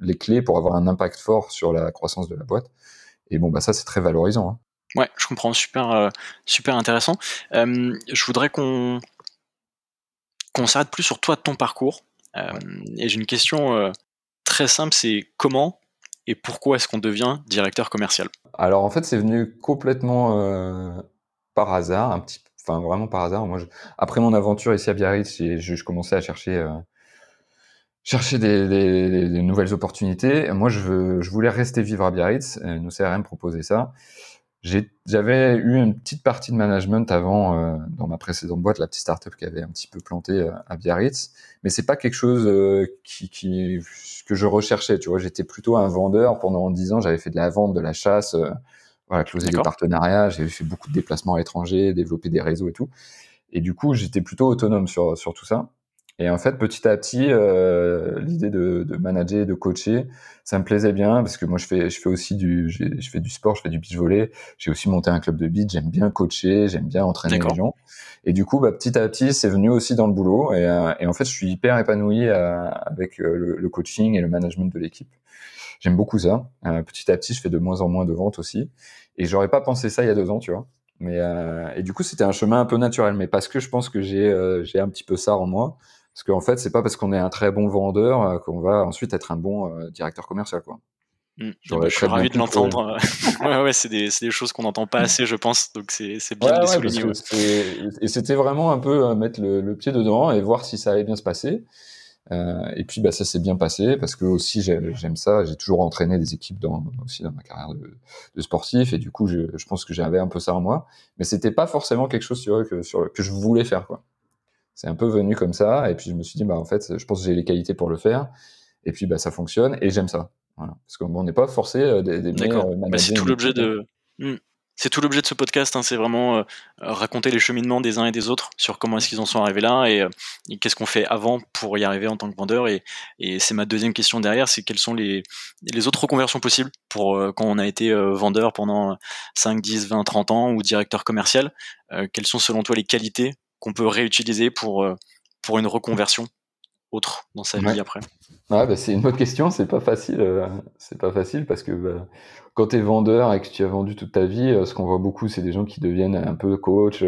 les clés pour avoir un impact fort sur la croissance de la boîte. Et bon, bah ça, c'est très valorisant. Hein. Ouais, je comprends, super, euh, super intéressant. Je voudrais qu'on qu'on s'arrête plus sur toi, ton parcours. Euh, et j'ai une question très simple, c'est comment et pourquoi est-ce qu'on devient directeur commercial? Alors en fait, c'est venu complètement par hasard, un petit, enfin vraiment par hasard. Moi, après mon aventure ici à Biarritz, je, je commençais à chercher chercher des, des, des, nouvelles opportunités. Moi, je, je voulais rester vivre à Biarritz. Nos CRM proposaient ça. J'avais eu une petite partie de management avant euh, dans ma précédente boîte, la petite startup qui avait un petit peu planté euh, à Biarritz, mais c'est pas quelque chose euh, qui, qui, que je recherchais. Tu vois, j'étais plutôt un vendeur pendant dix ans. J'avais fait de la vente, de la chasse voilà, closer des partenariats. J'ai fait beaucoup de déplacements à l'étranger, développer des réseaux et tout. Et du coup, j'étais plutôt autonome sur, sur tout ça. Et en fait, petit à petit, euh, l'idée de, de, manager, de coacher, ça me plaisait bien parce que moi, je fais, je fais aussi du, je fais du sport, je fais du beach volley. J'ai aussi monté un club de beach. J'aime bien coacher, j'aime bien entraîner les gens. Et du coup, bah, petit à petit, c'est venu aussi dans le boulot. Et, euh, et, en fait, je suis hyper épanoui euh, avec euh, le, le, coaching et le management de l'équipe. J'aime beaucoup ça. petit à petit, je fais de moins en moins de ventes aussi. Et j'aurais pas pensé ça il y a deux ans, tu vois. Mais et du coup, c'était un chemin un peu naturel. Mais parce que je pense que j'ai j'ai un petit peu ça en moi parce qu'en fait, c'est pas parce qu'on est un très bon vendeur euh, qu'on va ensuite être un bon euh, directeur commercial, quoi. Mmh. je suis ravi de l'entendre. ouais, ouais, c'est des, des, choses qu'on n'entend pas assez, je pense. Donc c'est bien de les souligner. Et c'était vraiment un peu euh, mettre le, pied dedans et voir si ça allait bien se passer. Euh, et puis bah, ça s'est bien passé parce que aussi j'aime ça. J'ai toujours entraîné des équipes dans, aussi dans ma carrière de, de sportif et du coup je, je pense que j'avais un peu ça en moi. Mais c'était pas forcément quelque chose sur, que, sur, que je voulais faire quoi c'est un peu venu comme ça. Et puis je me suis dit, bah en fait, je pense que j'ai les qualités pour le faire. Et puis bah ça fonctionne et j'aime ça. Voilà. Parce qu'on n'est pas forcé euh, d'aimer euh, bah, c'est tout l'objet de. Hmm. C'est tout l'objet de ce podcast, hein, c'est vraiment euh, raconter les cheminements des uns et des autres sur comment est-ce qu'ils en sont arrivés là et, qu'est-ce qu'on fait avant pour y arriver en tant que vendeur. Et, et c'est ma deuxième question derrière, c'est quelles sont les, les autres reconversions possibles pour quand on a été vendeur pendant 5, 10, 20, 30 ans ou directeur commercial. quelles sont selon toi les qualités qu'on peut réutiliser pour, euh, pour une reconversion autre dans sa vie après bah, C'est une bonne question, c'est pas facile. Euh, c'est pas facile parce que bah, quand tu es vendeur et que tu as vendu toute ta vie, euh, ce qu'on voit beaucoup, c'est des gens qui deviennent un peu coach,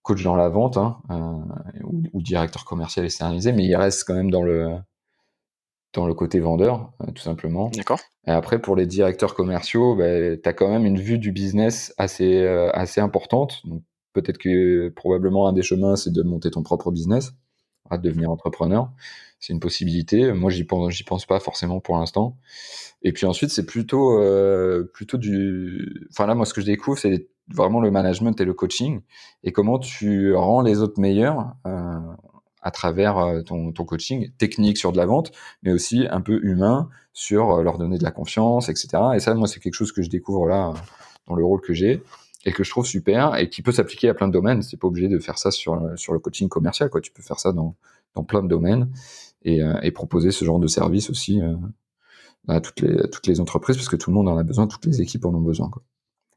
coach dans la vente hein, ou, directeur commercial externalisé, mais ils restent quand même dans le, dans le côté vendeur, tout simplement. D'accord. Et après, pour les directeurs commerciaux, bah, tu as quand même une vue du business assez, assez importante. Donc, Peut-être que probablement un des chemins, c'est de monter ton propre business, à devenir entrepreneur. C'est une possibilité. Moi, j'y pense, j'y pense pas forcément pour l'instant. Et puis ensuite, c'est plutôt, euh, plutôt du. Enfin là, moi, ce que je découvre, c'est vraiment le management et le coaching et comment tu rends les autres meilleurs euh, à travers euh, ton, coaching technique sur de la vente, mais aussi un peu humain sur leur donner de la confiance, etc. Et ça, moi, c'est quelque chose que je découvre là dans le rôle que j'ai et que je trouve super et qui peut s'appliquer à plein de domaines. C'est pas obligé de faire ça sur, sur le coaching commercial, quoi. Tu peux faire ça dans, dans plein de domaines et, euh, et proposer ce genre de service aussi euh, à toutes les, toutes les entreprises parce que tout le monde en a besoin, toutes les équipes en ont besoin, quoi.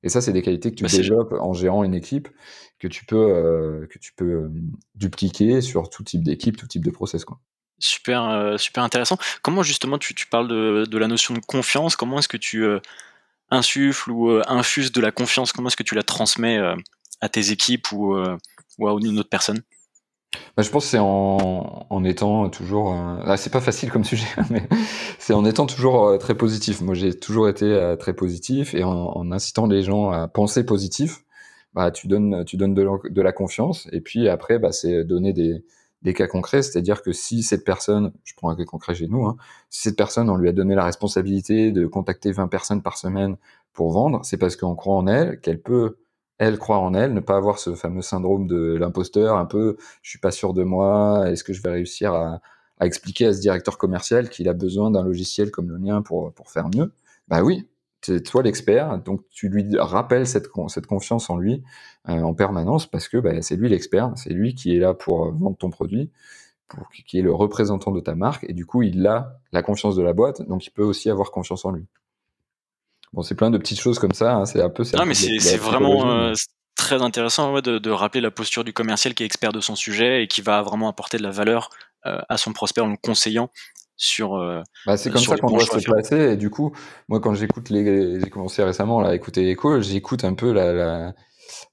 Et ça, c'est des qualités que tu bah, développes en gérant une équipe que tu peux, euh, que tu peux dupliquer sur tout type d'équipe, tout type de process, quoi. Super, super intéressant. Comment justement tu, tu parles de, de, la notion de confiance? Comment est-ce que tu insuffle ou euh, infuse de la confiance Comment est-ce que tu la transmets euh, à tes équipes ou, euh, ou à une autre personne? Bah, je pense que c'est en, étant toujours. Euh... c'est pas facile comme sujet, mais c'est en étant toujours très positif. Moi, j'ai toujours été très positif et en, incitant les gens à penser positif, bah, tu donnes, de la confiance. Et puis après, bah, c'est donner des, des cas concrets, c'est-à-dire que si cette personne, je prends un cas concret chez nous, hein, si cette personne, on lui a donné la responsabilité de contacter 20 personnes par semaine pour vendre, c'est parce qu'on croit en elle, qu'elle peut, elle, croire en elle, ne pas avoir ce fameux syndrome de l'imposteur, un peu, je suis pas sûr de moi, est-ce que je vais réussir à, expliquer à ce directeur commercial qu'il a besoin d'un logiciel comme le mien pour, pour faire mieux? Bah oui, c'est toi l'expert, donc tu lui rappelles cette, cette confiance en lui euh, en permanence parce que bah, c'est lui l'expert, c'est lui qui est là pour euh, vendre ton produit, pour qui est le représentant de ta marque, et du coup il a la confiance de la boîte, donc il peut aussi avoir confiance en lui. Bon, c'est plein de petites choses comme ça, hein, c'est un peu. Non, mais c'est vraiment euh, très intéressant ouais, de, de, rappeler la posture du commercial qui est expert de son sujet et qui va vraiment apporter de la valeur à son prospect en le conseillant sur. Euh, bah, c'est comme ça qu'on doit se placer. Et du coup, moi, quand j'écoute les, j'ai commencé récemment là, à écouter Echo, j'écoute un peu la, la,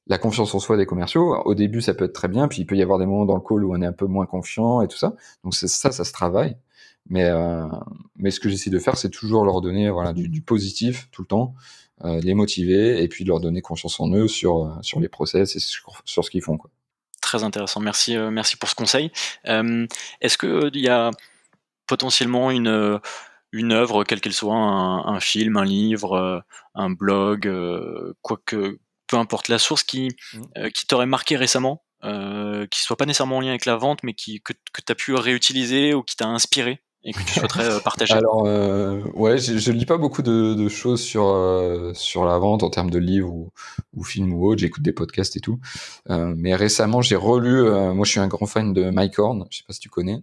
la, confiance en soi des commerciaux. Au début, ça peut être très bien, puis il peut y avoir des moments dans le call où on est un peu moins confiant et tout ça. Donc ça, ça se travaille. Mais, euh, mais ce que j'essaie de faire, c'est toujours leur donner voilà, du, du positif tout le temps, euh, les motiver et puis leur donner confiance en eux sur, sur les process et sur, sur ce qu'ils font. Quoi. Très intéressant. Merci, euh, merci pour ce conseil. Est-ce qu'il y a potentiellement une, euh, une œuvre, quelle qu'elle soit, un, film, un livre, euh, un blog, euh, quoi que, peu importe la source qui, mmh. qui t'aurait marqué récemment, euh, qui soit pas nécessairement en lien avec la vente, mais qui, que, que tu as pu réutiliser ou qui t'a inspiré et que tu souhaiterais partager? Alors, ouais, je, je lis pas beaucoup de, choses sur sur la vente en termes de livres ou, ou films ou autres. J'écoute des podcasts et tout. mais récemment, j'ai relu. moi, je suis un grand fan de Mike Horn. Je sais pas si tu connais.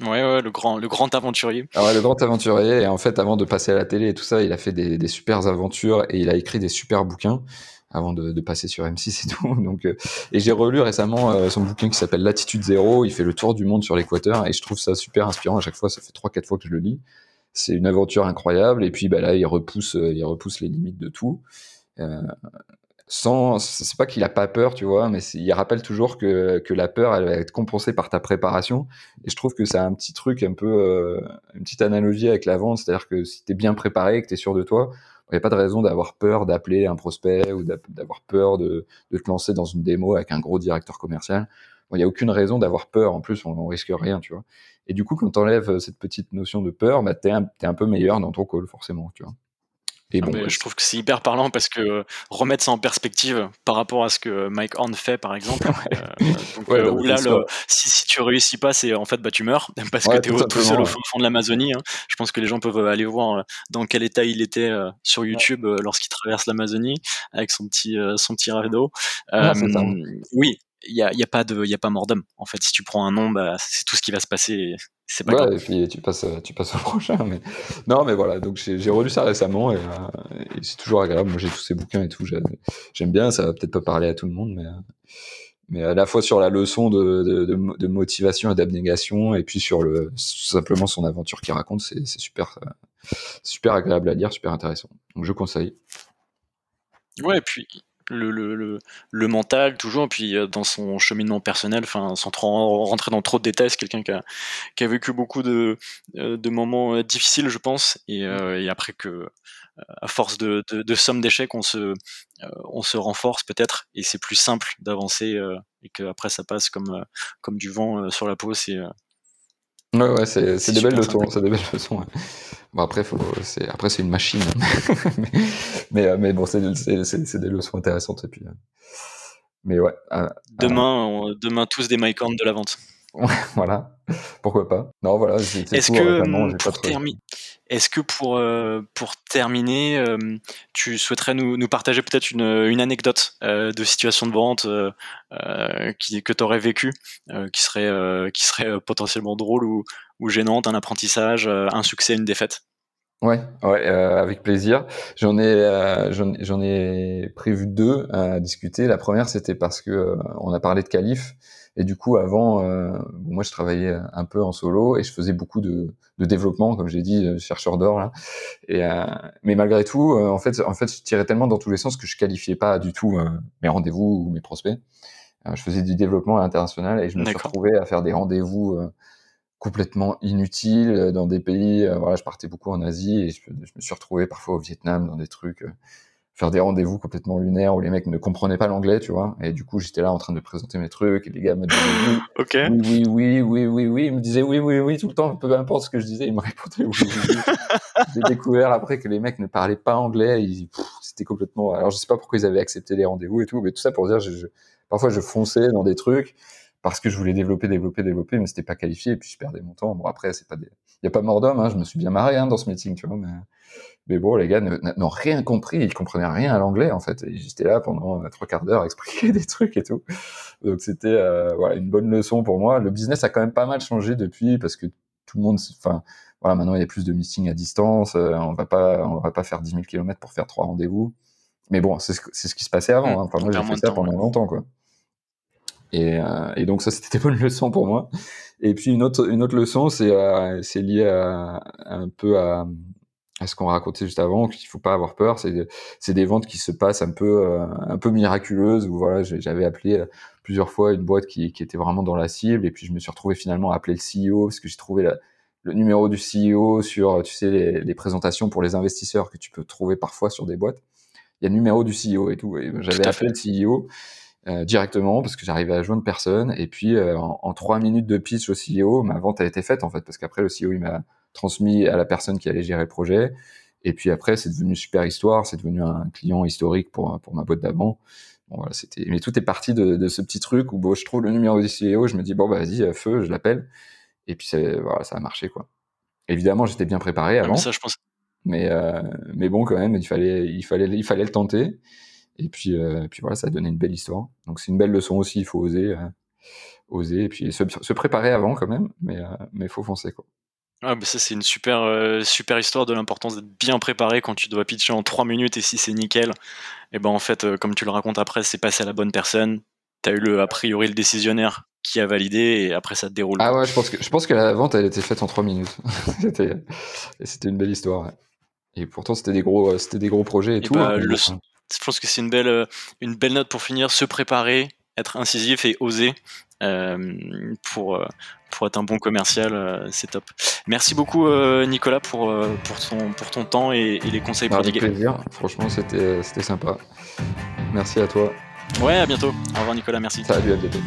Ouais, ouais, le grand, le grand aventurier. Ah ouais, le grand aventurier. Et en fait, avant de passer à la télé et tout ça, il a fait des, des super aventures et il a écrit des super bouquins avant de, passer sur M6 et tout. Donc, euh, et j'ai relu récemment euh, son bouquin qui s'appelle Latitude Zéro. Il fait le tour du monde sur l'équateur et je trouve ça super inspirant à chaque fois. Ça fait trois, quatre fois que je le lis. C'est une aventure incroyable. Et puis, bah là, il repousse, euh, il repousse les limites de tout. Sans, c'est pas qu'il a pas peur, tu vois, mais il rappelle toujours que, la peur, elle va être compensée par ta préparation. Et je trouve que c'est un petit truc un peu, euh, une petite analogie avec la vente, c'est-à-dire que si t'es bien préparé, que t'es sûr de toi, il n'y a pas de raison d'avoir peur d'appeler un prospect ou d'avoir peur de, te lancer dans une démo avec un gros directeur commercial. Il n'y a aucune raison d'avoir peur. En plus, on, on risque rien, tu vois. Et du coup, quand t'enlèves cette petite notion de peur, bah, t'es un, un peu meilleur dans ton call, forcément, tu vois. Ah, je trouve que c'est hyper parlant parce que euh, remettre ça en perspective par rapport à ce que Mike Horn fait par exemple. là, si, si, tu réussis pas, c'est en fait bah tu meurs parce que tu es tout seul au fond de l'Amazonie. Hein. Je pense que les gens peuvent aller voir euh, dans quel état il était euh, sur YouTube lorsqu'il traverse l'Amazonie avec son petit son petit radeau. oui, il y a, y a, pas de y a pas mort d'homme en fait. Si tu prends un nom bah, c'est tout ce qui va se passer c'est pas ouais, et puis tu passes tu passes au prochain mais non mais voilà donc j'ai relu ça récemment et, euh, et c'est toujours agréable. Moi j'ai tous ces bouquins et tout j'aime bien. Ça va peut-être pas parler à tout le monde mais mais à la fois sur la leçon de, de, de, de motivation et d'abnégation et puis sur le simplement son aventure qu'il raconte c'est super super agréable à lire super intéressant. Donc je conseille. Ouais et puis le, le, le, mental toujours, puis euh, dans son cheminement personnel, enfin sans trop rentrer dans trop de détails, c'est quelqu'un qui a, qui a vécu beaucoup de, euh, de moments euh, difficiles, je pense, et, et après que à force de, de, de somme d'échecs, on se, on se renforce peut-être, et c'est plus simple d'avancer, et qu'après ça passe comme, comme du vent sur la peau, c'est Ouais, ouais, c'est des belles leçons, c'est des belles leçons. Bon après, faut, c'est après c'est une machine, mais, mais, mais bon, c'est des leçons intéressantes et puis. Euh, mais ouais. Euh, demain, demain tous des Mike de la vente. voilà, pourquoi pas. Non, voilà. Est-ce que pour terminer, est-ce que pour, euh, pour terminer, euh, tu souhaiterais nous, nous partager peut-être une, une, anecdote euh, de situation de vente qui, que tu aurais vécu, qui serait, qui serait potentiellement drôle ou, ou gênante, un apprentissage, un succès, une défaite? Ouais, ouais, avec plaisir. J'en ai, j'en ai prévu deux à discuter. La première, c'était parce que on a parlé de Calif et du coup, avant, euh, moi, je travaillais un peu en solo et je faisais beaucoup de, de développement, comme j'ai dit, euh, chercheur d'or là. Et euh, mais malgré tout, en fait, en fait, je tirais tellement dans tous les sens que je qualifiais pas du tout mes rendez-vous ou mes prospects. je faisais du développement international et je me suis retrouvé à faire des rendez-vous complètement inutiles dans des pays. voilà, je partais beaucoup en Asie et je, je, me suis retrouvé parfois au Vietnam dans des trucs faire des rendez-vous complètement lunaires où les mecs ne comprenaient pas l'anglais, tu vois. Et du coup, j'étais là en train de présenter mes trucs et les gars me disaient oui, oui, oui, oui, oui, oui, Ils me disaient oui, oui, oui tout le temps, peu importe ce que je disais, ils me répondaient oui, oui, oui. J'ai découvert après que les mecs ne parlaient pas anglais. C'était complètement. Alors, je sais pas pourquoi ils avaient accepté les rendez-vous et tout, mais tout ça pour dire, je, parfois, je fonçais dans des trucs parce que je voulais développer, développer, développer, mais c'était pas qualifié et puis je perdais mon temps. Bon, après, c'est pas des. Il y a pas mort d'homme, hein, je me suis bien marré hein, dans ce meeting, tu vois, mais mais bon, les gars n'ont rien compris, ils comprenaient rien à l'anglais en fait. J'étais là pendant trois quarts d'heure à expliquer des trucs et tout. Donc c'était euh, voilà une bonne leçon pour moi. Le business a quand même pas mal changé depuis parce que tout le monde, enfin voilà, maintenant il y a plus de meetings à distance. Euh, on va pas, on va pas faire 10 000 km pour faire trois rendez-vous. Mais bon, c'est ce, ce, qui se passait avant. Mmh, hein. Enfin moi j'ai fait ça pendant longtemps quoi. Et, euh, et, donc ça c'était des bonnes leçons pour moi. Et puis une autre une autre leçon c'est euh, c'est lié à, un peu à à ce qu'on racontait juste avant, qu'il faut pas avoir peur. C'est c'est des ventes qui se passent un peu euh, un peu miraculeuses. Où voilà, j'avais appelé euh, plusieurs fois une boîte qui, qui était vraiment dans la cible, et puis je me suis retrouvé finalement à appeler le CEO parce que j'ai trouvé la, le numéro du CEO sur tu sais les, les, présentations pour les investisseurs que tu peux trouver parfois sur des boîtes. Il y a le numéro du CEO et tout. Et j'avais appelé le CEO. Euh, directement parce que j'arrivais à joindre personne et puis en, en, trois minutes de pitch au CEO ma vente a été faite en fait parce qu'après le CEO il m'a transmis à la personne qui allait gérer le projet. Et puis après, c'est devenu super histoire, c'est devenu un client historique pour, pour ma boîte d'avant. Bon, voilà, c'était, mais tout est parti de, de, ce petit truc où bon, je trouve le numéro du CEO, je me dis bon bah vas-y, feu, je l'appelle. Et puis voilà, ça a marché quoi. évidemment, j'étais bien préparé Ah, avant. mais ça, je pense. Mais, euh, mais bon, quand même, il fallait, il fallait, il fallait le tenter. Et puis, euh, puis voilà, ça a donné une belle histoire. Donc c'est une belle leçon aussi. Il faut oser, euh, oser, et puis se, se préparer avant quand même. Mais euh, mais faut foncer quoi. Ah, bah ça, c'est une super, euh, super histoire de l'importance d'être bien préparé quand tu dois pitcher en 3 minutes et si c'est nickel, et ben en fait, comme tu le racontes après, c'est passé à la bonne personne. T'as eu le, a priori le décisionnaire qui a validé et après ça te déroule. Ah ouais, je pense que je pense que la vente elle était faite en trois minutes. c'était c'était une belle histoire. ouais. Et pourtant c'était des gros, c'était des gros projets et, Et tout. bah, hein, le- Je pense que c'est une belle, euh, une belle note pour finir, se préparer, être incisif et oser euh, pour, euh, pour être un bon commercial, euh, c'est top. Merci beaucoup euh, Nicolas pour, pour, ton, pour ton temps et, et les conseils Avec prodigués. plaisir. Franchement, c'était c'était sympa. Merci à toi. Ouais, à bientôt. Au revoir Nicolas, merci. Salut, à bientôt.